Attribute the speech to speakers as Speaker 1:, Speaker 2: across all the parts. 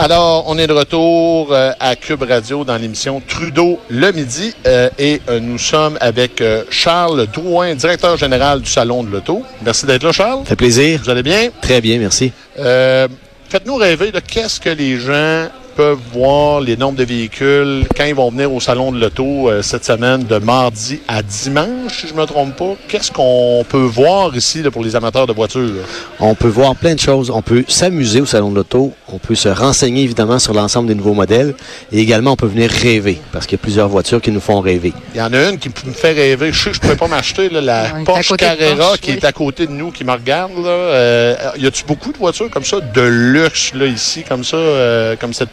Speaker 1: Alors, on est de retour euh, à Cube Radio dans l'émission Trudeau le midi euh, et euh, nous sommes avec euh, Charles Drouin, directeur général du Salon de l'Auto. Merci d'être là, Charles.
Speaker 2: Ça fait plaisir.
Speaker 1: Vous allez bien?
Speaker 2: Très bien, merci.
Speaker 1: Euh, Faites-nous rêver de qu'est-ce que les gens peuvent voir, les nombres de véhicules, quand ils vont venir au Salon de l'Auto euh, cette semaine, de mardi à dimanche, si je me trompe pas. Qu'est-ce qu'on peut voir ici là, pour les amateurs de voitures?
Speaker 2: On peut voir plein de choses. On peut s'amuser au Salon de l'Auto. On peut se renseigner évidemment sur l'ensemble des nouveaux modèles. Et également, on peut venir rêver parce qu'il y a plusieurs voitures qui nous font rêver.
Speaker 1: Il y en a une qui me fait rêver. Je sais que je ne pourrais pas m'acheter la Porsche Carrera
Speaker 3: Porsche,
Speaker 1: qui
Speaker 3: oui.
Speaker 1: est à côté de nous, qui me regarde. Là. Euh, y a-tu beaucoup de voitures comme ça, de luxe là, ici, comme ça, euh, comme cette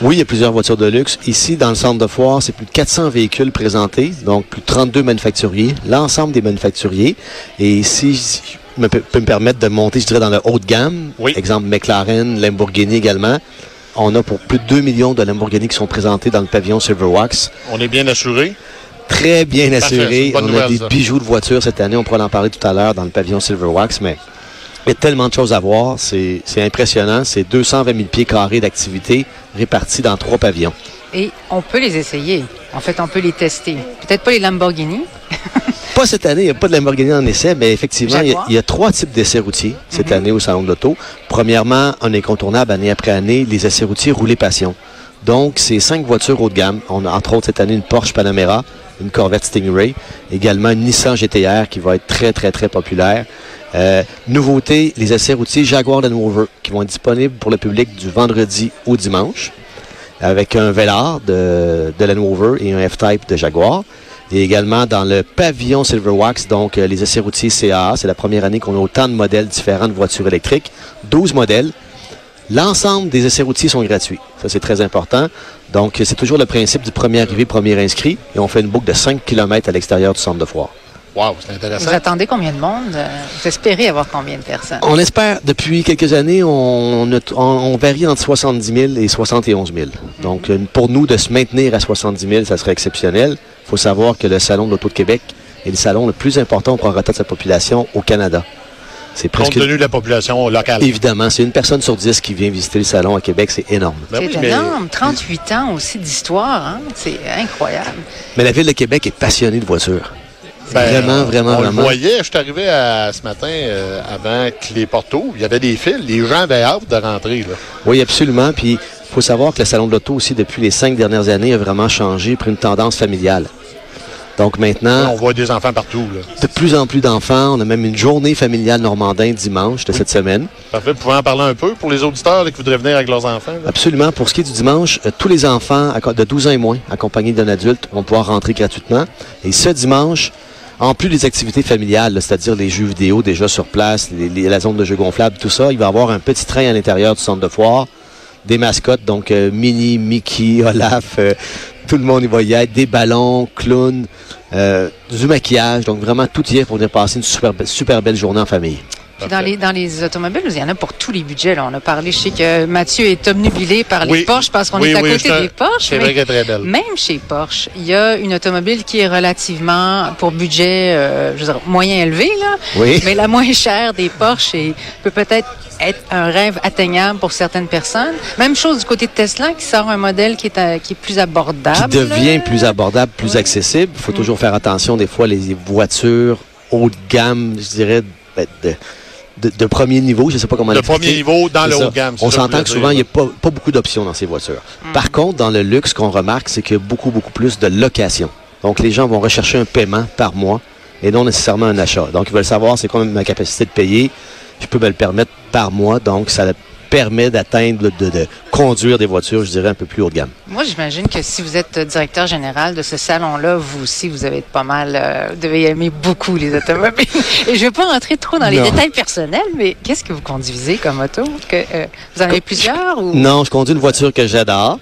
Speaker 2: Oui, il y a plusieurs voitures de luxe. Ici, dans le centre de foire, c'est plus de 400 véhicules présentés, donc plus de 32 manufacturiers, l'ensemble des manufacturiers. Et ici, si je me peux, me permettre de monter, je dirais, dans le haut de gamme.
Speaker 1: Oui.
Speaker 2: Exemple, McLaren, Lamborghini également. On a pour plus de 2 millions de Lamborghini qui sont présentés dans le pavillon Silverwax.
Speaker 1: On est bien assuré.
Speaker 2: Très bien assuré. On a
Speaker 1: nouvelle,
Speaker 2: des
Speaker 1: ça.
Speaker 2: bijoux de voiture cette année. On pourra en parler tout à l'heure dans le pavillon Silverwax, mais il y a tellement de choses à voir. C'est impressionnant. C'est 220 000 pieds carrés d'activité répartis dans trois pavillons.
Speaker 3: Et on peut les essayer. En fait, on peut les tester. Peut-être pas les Lamborghini.
Speaker 2: Pas cette année, il n'y a pas de Lamborghini en essai, mais effectivement, il y, a,
Speaker 3: Jaguar.
Speaker 2: il y a trois types d'essais routiers cette
Speaker 3: Mhm.
Speaker 2: année au Salon de l'Auto. Premièrement, un incontournable année après année, les essais routiers roulés passion. Donc, c'est cinq voitures haut de gamme. On a entre autres cette année une Porsche Panamera, une Corvette Stingray, également une Nissan GTR qui va être très, très, très populaire. Euh, nouveauté, les essais routiers Jaguar Land Rover qui vont être disponibles pour le public du vendredi au dimanche avec un Velar de, Land Rover et un F-Type de Jaguar. Et également dans le pavillon Silverwax, donc euh, les essais routiers CAA. C'est la première année qu'on a autant de modèles différents de voitures électriques. 12 modèles. L'ensemble des essais routiers sont gratuits. Ça, c'est très important. Donc, c'est toujours le principe du premier arrivé, premier inscrit. Et on fait une boucle de 5 km à l'extérieur du centre de foire.
Speaker 1: Wow, c'est intéressant.
Speaker 3: Vous attendez combien de monde? Vous espérez avoir combien de personnes?
Speaker 2: On espère, depuis quelques années, on, on, on varie entre 70 000 et 71 000. Donc, pour nous, de se maintenir à 70 000, ça serait exceptionnel. Il faut savoir que le Salon de l'Auto de Québec est le salon le plus important au prorata de sa population au Canada. C'est
Speaker 1: Compte
Speaker 2: presque...
Speaker 1: tenu de la population locale.
Speaker 2: Évidemment, c'est une personne sur dix qui vient visiter le salon à Québec, c'est énorme.
Speaker 1: Ben
Speaker 3: c'est
Speaker 1: oui, mais-
Speaker 3: énorme. 38 ans aussi d'histoire. Hein? C'est incroyable.
Speaker 2: Mais la ville de Québec est passionnée de voitures.
Speaker 1: Ben,
Speaker 2: vraiment, vraiment,
Speaker 1: on
Speaker 2: vraiment.
Speaker 1: le voyait, je suis arrivé à- ce matin euh, avant que les portes ouvrent. Il y avait des fils. Les gens avaient hâte de rentrer. Là.
Speaker 2: Oui, absolument. Puis, il faut savoir que le Salon de l'Auto aussi, depuis les cinq dernières années, a vraiment changé, pris une tendance familiale. Donc maintenant,
Speaker 1: On voit des enfants partout. Là.
Speaker 2: De plus en plus d'enfants. On a même une journée familiale normandin dimanche de cette semaine.
Speaker 1: Parfait. Vous pouvez en parler un peu pour les auditeurs là, qui voudraient venir avec leurs enfants. là?
Speaker 2: Absolument. Pour ce qui est du dimanche, euh, tous les enfants de 12 ans et moins, accompagnés d'un adulte, vont pouvoir rentrer gratuitement. Et ce dimanche, en plus des activités familiales, c'est-à-dire les jeux vidéo déjà sur place, les- les- la zone de jeux gonflables, tout ça, il va y avoir un petit train à l'intérieur du centre de foire, des mascottes, donc euh, Minnie, Mickey, Olaf, euh, tout le monde y va y être, des ballons, clowns, euh, du maquillage, donc vraiment tout y est pour venir passer une super, super belle journée en famille.
Speaker 3: Puis dans les, dans les automobiles, il y en a pour tous les budgets. Là. On a parlé, je sais que Mathieu est omnubilé par les
Speaker 1: Oui.
Speaker 3: Porsche parce qu'on
Speaker 1: Oui,
Speaker 3: est à
Speaker 1: oui,
Speaker 3: côté des Porsche.
Speaker 1: C'est
Speaker 3: mais-
Speaker 1: vrai qu'elle est très belle.
Speaker 3: Même chez Porsche, il y a une automobile qui est relativement, pour budget, euh, je veux dire, moyen élevé, là,
Speaker 2: Oui.
Speaker 3: mais la moins chère des Porsche et peut peut-être être un rêve atteignable pour certaines personnes. Même chose du côté de Tesla qui sort un modèle qui est, à- qui est plus abordable.
Speaker 2: qui devient plus abordable, plus
Speaker 3: Oui.
Speaker 2: accessible. Il faut toujours faire attention, des fois, les voitures haut de gamme, je dirais, de, de- de premier niveau, je ne sais pas comment
Speaker 1: Le
Speaker 2: l'expliquer.
Speaker 1: premier niveau dans le haut de gamme.
Speaker 2: On
Speaker 1: que
Speaker 2: s'entend que souvent, il n'y a pas, pas beaucoup d'options dans ces voitures.
Speaker 3: Mm.
Speaker 2: Par contre, dans le luxe, ce qu'on remarque, c'est qu'il y a beaucoup, beaucoup plus de location. Donc, les gens vont rechercher un paiement par mois et non nécessairement un achat. Donc, ils veulent savoir c'est quoi ma capacité de payer. Je peux me le permettre par mois. Donc, ça permet d'atteindre, de, de conduire des voitures, je dirais, un peu plus haut de gamme.
Speaker 3: Moi, j'imagine que si vous êtes directeur général de ce salon-là, vous aussi, vous avez pas mal, euh, vous devez aimer beaucoup les automobiles. Et je ne vais pas rentrer trop dans les
Speaker 2: Non.
Speaker 3: détails personnels, mais qu'est-ce que vous conduisez comme auto? Que, euh, vous en avez plusieurs ou?
Speaker 2: Non, je conduis une voiture que j'adore,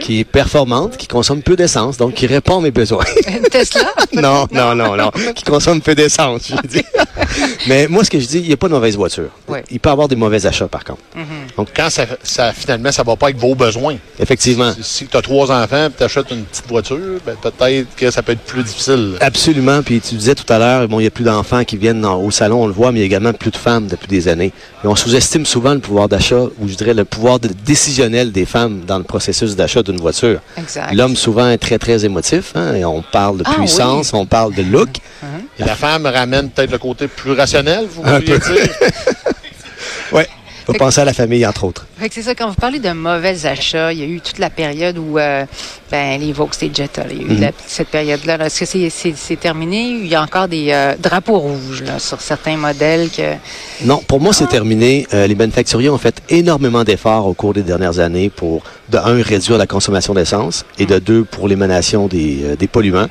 Speaker 2: qui est performante, qui consomme peu d'essence, donc qui répond à mes besoins.
Speaker 3: Une Tesla?
Speaker 2: non, non, non, non, qui consomme peu d'essence, je dis. Mais moi, ce que je dis, il n'y a pas de mauvaise voiture. Il peut y avoir des mauvais achats, par contre.
Speaker 3: Mhm.
Speaker 1: Donc, quand ça, ça, finalement, ça va pas avec vos besoins.
Speaker 2: Effectivement.
Speaker 1: Si, si tu as trois enfants et tu achètes une petite voiture, ben, peut-être que ça peut être plus difficile.
Speaker 2: Absolument. Puis tu disais tout à l'heure, bon, il n'y a plus d'enfants qui viennent dans- au salon, on le voit, mais il y a également plus de femmes depuis des années. Et on sous-estime souvent le pouvoir d'achat, ou je dirais le pouvoir de- décisionnel des femmes dans le processus d'achat d'une voiture.
Speaker 3: Exact.
Speaker 2: L'homme souvent est très, très émotif. hein, et on parle de
Speaker 3: Ah,
Speaker 2: puissance, on parle de look.
Speaker 1: Et la femme ramène peut-être le côté plus rationnel, vous
Speaker 2: peu.
Speaker 1: dire?
Speaker 2: Ouais. Faut penser à la famille, entre autres.
Speaker 3: Fait que c'est ça, quand vous parlez de mauvais achats, il y a eu toute la période où euh, ben, les Vaux, les Jetta, il y a eu
Speaker 2: Mhm.
Speaker 3: la- cette période-là. là. Est-ce que c'est, terminé? Il y a encore des euh, drapeaux rouges là, sur certains modèles que.
Speaker 2: Non, pour moi, c'est terminé. Euh, les manufacturiers ont fait énormément d'efforts au cours des dernières années pour, de un, réduire la consommation d'essence et de deux, pour l'émanation des, des polluants.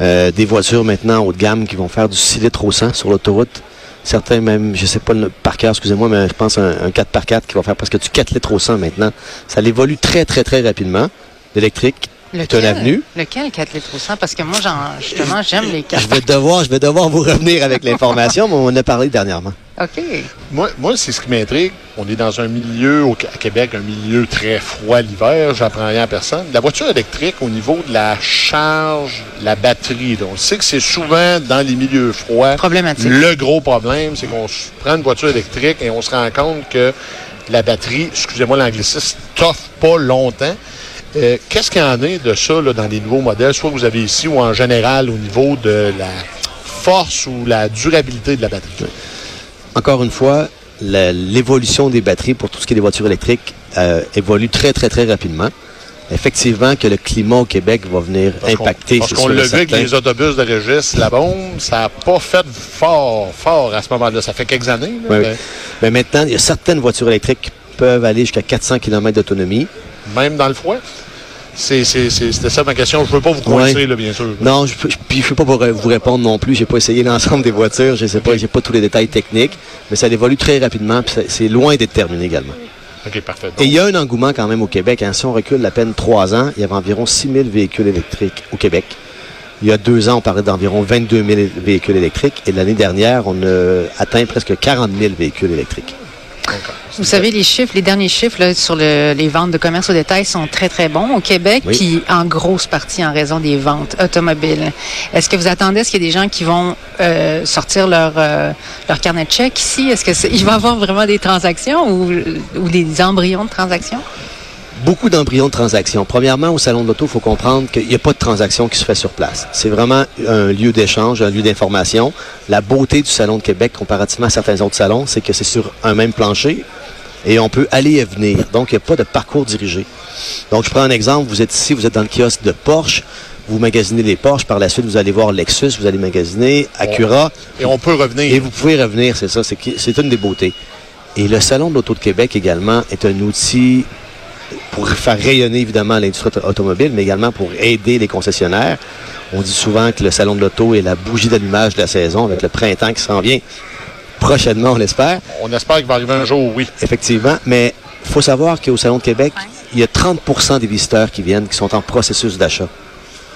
Speaker 2: Euh, des voitures maintenant haut de gamme qui vont faire du 6 litres au 100 sur l'autoroute. Certains même, je sais pas le- par cœur, excusez-moi, mais je pense un, un 4x4 qui va faire presque du 4 litres au 100 maintenant. Ça évolue très, très, très rapidement. L'électrique un avenue.
Speaker 3: Lequel 4 litres au 100? Parce que moi, justement, j'aime les 4
Speaker 2: Je vais devoir, je vais devoir vous revenir avec l'information, mais on en a parlé dernièrement.
Speaker 3: OK.
Speaker 1: Moi, moi c'est ce qui m'intrigue. On est dans un milieu au, à Québec, un milieu très froid l'hiver. J'apprends rien à personne. La voiture électrique, au niveau de la charge, la batterie, là, on sait que c'est souvent dans les milieux froids.
Speaker 3: Problématique.
Speaker 1: Le gros problème, c'est qu'on se prend une voiture électrique et on se rend compte que la batterie, excusez-moi l'anglicisme, t'offre pas longtemps. Euh, Qu'est-ce qu'il y en est de ça là, dans les nouveaux modèles, soit que vous avez ici ou en général au niveau de la force ou la durabilité de la batterie?
Speaker 2: Encore une fois, l'évolution des batteries pour tout ce qui est des voitures électriques euh, évolue très, très, très rapidement. Effectivement que le climat au Québec va venir
Speaker 1: Parce
Speaker 2: impacter.
Speaker 1: Parce qu'on l'a vu avec les autobus de Régis, la bombe, ça n'a pas fait fort, fort à ce moment-là. Ça fait quelques années. là,
Speaker 2: Oui, oui.
Speaker 1: mais
Speaker 2: Mais maintenant, il y a certaines voitures électriques qui peuvent aller jusqu'à 400 km d'autonomie.
Speaker 1: Même dans le froid? C'était ça ma question. Je ne veux pas vous coincer,
Speaker 2: Ouais.
Speaker 1: là, bien sûr.
Speaker 2: Non, je ne peux pas vous, répondre non plus. J'ai pas essayé l'ensemble des voitures. Je sais pas, j'ai pas tous les détails techniques, mais ça évolue très rapidement. puis c'est- C'est loin d'être terminé également.
Speaker 1: OK, parfait.
Speaker 2: Et il y a un engouement quand même au Québec. hein. Si on recule à peine trois ans, il y avait environ 6 000 véhicules électriques au Québec. Il y a deux ans, on parlait d'environ 22 000 véhicules électriques. Et l'année dernière, on a atteint presque 40 000 véhicules électriques.
Speaker 3: Vous savez, les chiffres, les derniers chiffres là, sur le- les ventes de commerce au détail sont très, très bons au Québec,
Speaker 2: Oui.
Speaker 3: puis en grosse partie en raison des ventes automobiles. Est-ce que vous attendez, est-ce qu'il y a des gens qui vont euh, sortir leur, euh, leur carnet de chèques ici? Est-ce qu'il va y avoir vraiment des transactions ou, ou des embryons de transactions?
Speaker 2: Beaucoup d'embryons de transactions. Premièrement, au Salon de l'Auto, il faut comprendre qu'il n'y a pas de transaction qui se fait sur place. C'est vraiment un lieu d'échange, un lieu d'information. La beauté du Salon de Québec, comparativement à certains autres salons, c'est que c'est sur un même plancher et on peut aller et venir. Donc, il n'y a pas de parcours dirigé. Donc, je prends un exemple. Vous êtes ici, vous êtes dans le kiosque de Porsche. Vous magasinez les Porsche. Par la suite, vous allez voir Lexus, vous allez magasiner Acura.
Speaker 1: Et on peut revenir.
Speaker 2: Et vous pouvez revenir, c'est ça, c'est une des beautés. Et le Salon de l'Auto de Québec également est un outil pour faire rayonner évidemment l'industrie auto- automobile, mais également pour aider les concessionnaires. On dit souvent que le Salon de l'Auto est la bougie d'allumage de la saison avec le printemps qui s'en vient prochainement, on l'espère,
Speaker 1: On espère qu'il va arriver un jour, oui.
Speaker 2: effectivement. Mais il faut savoir qu'au Salon de Québec, il y a 30% des visiteurs qui viennent qui sont en processus d'achat.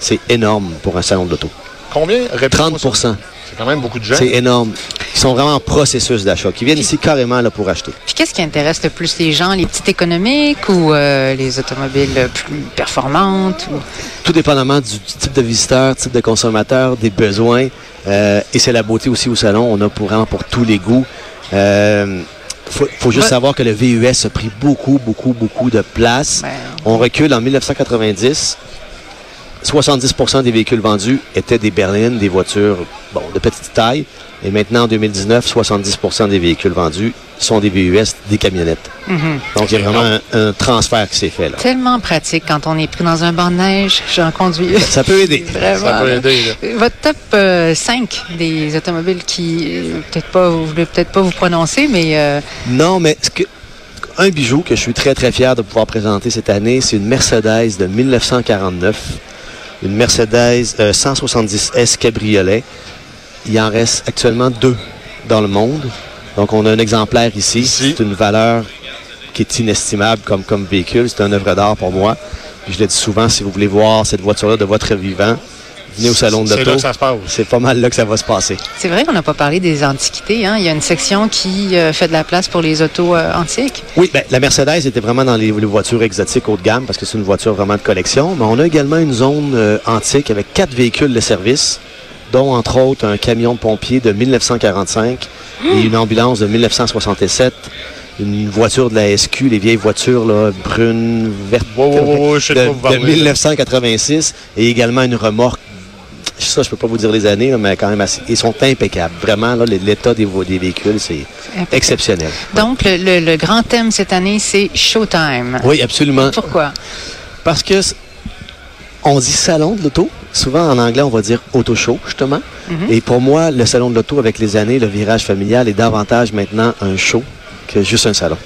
Speaker 2: C'est énorme pour un Salon de l'Auto.
Speaker 1: Combien? Répétez-moi
Speaker 2: 30
Speaker 1: ça. C'est quand même beaucoup de gens.
Speaker 2: C'est énorme. Ils sont vraiment en processus d'achat, qui viennent ici carrément là, pour acheter.
Speaker 3: Puis qu'est-ce qui intéresse le plus les gens, les petites économiques ou euh, les automobiles plus performantes? Ou...
Speaker 2: Tout dépendamment du, du type de visiteur, type de consommateur, des besoins. Euh, et c'est la beauté aussi au salon. On a pour, vraiment pour tous les goûts. Euh, faut, faut juste
Speaker 3: Ouais.
Speaker 2: savoir que le VUS a pris beaucoup, beaucoup, beaucoup de place. On recule en 1990. 70% des véhicules vendus étaient des berlines, des voitures bon, de petite taille. Et maintenant, en 2019, 70% des véhicules vendus sont des VUS, des camionnettes.
Speaker 3: mhm.
Speaker 2: Donc, il y a vraiment un, un transfert qui s'est fait là.
Speaker 3: Tellement pratique quand on est pris dans un banc de neige. J'en conduis.
Speaker 2: Ça peut aider.
Speaker 3: Vraiment.
Speaker 1: Ça peut aider. là.
Speaker 3: Votre top euh, 5 des automobiles qui, euh, peut-être pas, vous voulez peut-être pas vous prononcer, mais euh,
Speaker 2: Non, mais ce que, un bijou que je suis très, très fier de pouvoir présenter cette année, c'est une Mercedes de 1949. Une Mercedes euh, 170S cabriolet. Il en reste actuellement deux dans le monde. Donc, on a un exemplaire ici.
Speaker 1: Ici.
Speaker 2: C'est une valeur qui est inestimable comme, comme véhicule. C'est un œuvre d'art pour moi. Puis je le dis souvent, si vous voulez voir cette voiture-là de votre vivant, venez au salon de
Speaker 1: C'est là
Speaker 2: l'auto.
Speaker 1: que ça se passe.
Speaker 2: C'est pas mal là que ça va se passer.
Speaker 3: C'est vrai qu'on n'a pas parlé des antiquités. Hein? Il y a une section qui euh, fait de la place pour les autos euh, antiques.
Speaker 2: Oui, ben, la Mercedes était vraiment dans les, les voitures exotiques haut de gamme parce que c'est une voiture vraiment de collection. Mais on a également une zone euh, antique avec quatre véhicules de service, dont entre autres un camion de pompier de 1945 et une ambulance de 1967. Une voiture de la SQ, les vieilles voitures là, brunes, vertes,
Speaker 1: de
Speaker 2: de,
Speaker 1: quoi vous
Speaker 2: de
Speaker 1: parlez, là.
Speaker 2: 1986 et également une remorque. Ça, je peux pas vous dire les années, mais quand même, assez- ils sont impeccables. Vraiment, là, l'état des, des véhicules, c'est exceptionnel.
Speaker 3: Donc, le, le- le grand thème cette année, c'est Showtime.
Speaker 2: Oui, absolument.
Speaker 3: Pourquoi?
Speaker 2: Parce que on dit salon de l'auto. Souvent en anglais, on va dire auto show, justement. Et pour moi, le salon de l'auto, avec les années, le virage familial est davantage maintenant un show que juste un salon.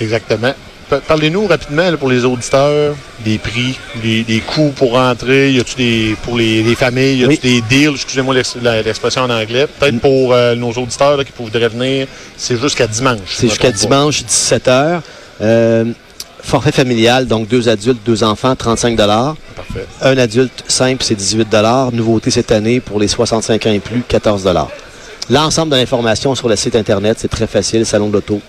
Speaker 1: Exactement. Pa- Parlez-nous rapidement là, pour les auditeurs des prix, des, des coûts pour rentrer. Y a-tu des pour les, les familles, y
Speaker 2: Oui.
Speaker 1: des deals, excusez-moi l'expression en anglais. Peut-être pour euh, nos auditeurs là, qui voudraient venir, c'est jusqu'à dimanche.
Speaker 2: C'est jusqu'à dimanche, 17h. Euh, forfait familial, donc deux adultes, deux enfants, 35
Speaker 1: Parfait.
Speaker 2: Un adulte simple, c'est 18 Nouveauté cette année pour les 65 ans et plus, 14 L'ensemble de l'information sur le site Internet, c'est très facile, salon de l'auto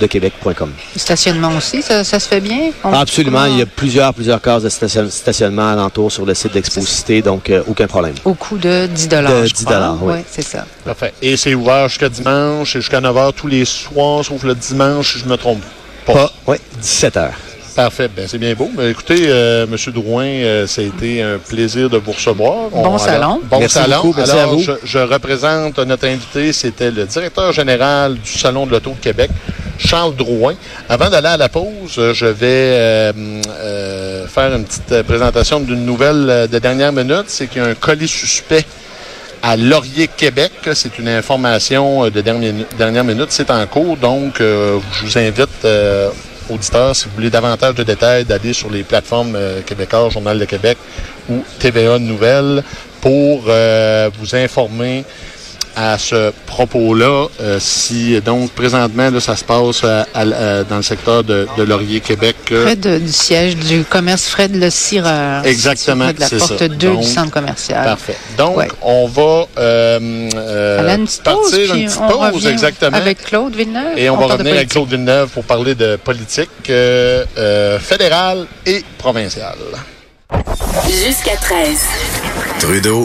Speaker 2: de Québec.com.
Speaker 3: Le stationnement aussi, ça, ça se fait bien? On-
Speaker 2: Absolument,
Speaker 3: comment-
Speaker 2: il y a plusieurs, plusieurs cases de station- stationnement alentour sur le site d'Exposité, donc euh, aucun problème.
Speaker 3: Au coût de 10
Speaker 2: De
Speaker 3: je
Speaker 2: 10
Speaker 3: crois.
Speaker 2: oui.
Speaker 3: c'est ça.
Speaker 1: Parfait. Et c'est ouvert jusqu'à dimanche et jusqu'à 9h tous les soirs, sauf le dimanche, si je me trompe pas.
Speaker 2: Oui, 17 heures.
Speaker 1: Parfait. Ben, c'est bien beau. Ben, écoutez, euh, M. Drouin, euh, ça a été un plaisir de vous recevoir.
Speaker 3: Bon salon.
Speaker 1: Bon
Speaker 2: Merci
Speaker 1: salon.
Speaker 2: beaucoup. Merci
Speaker 1: Alors,
Speaker 2: à vous.
Speaker 1: Je, je représente notre invité, c'était le directeur général du Salon de l'Auto de Québec, Charles Drouin. Avant d'aller à la pause, euh, je vais euh, euh, faire une petite présentation d'une nouvelle de dernière minute. C'est qu'il y a un colis suspect à Laurier, Québec. C'est une information de dernière, dernière minute. C'est en cours. Donc, je vous invite, auditeurs, si vous voulez davantage de détails, d'aller sur les plateformes euh, québécoises, Journal de Québec ou TVA Nouvelles pour vous informer à ce propos-là. Euh, si donc présentement là, ça se passe à- à- à- dans le secteur de, de Laurier, Québec. euh,
Speaker 3: Près de- du siège du commerce Fred Le Cireur.
Speaker 1: Exactement,
Speaker 3: de la porte
Speaker 1: ça.
Speaker 3: 2
Speaker 1: Donc,
Speaker 3: du centre commercial.
Speaker 1: Parfait. Donc,
Speaker 3: Ouais.
Speaker 1: on va euh, euh,
Speaker 3: une petite pause,
Speaker 1: partir une petite
Speaker 3: on
Speaker 1: pause, exactement.
Speaker 3: Avec Claude Villeneuve.
Speaker 1: Et on, va
Speaker 3: parle de
Speaker 1: revenir avec. Claude Villeneuve pour parler de politique euh, euh, fédérale et provinciale.
Speaker 4: Jusqu'à 13.
Speaker 5: Trudeau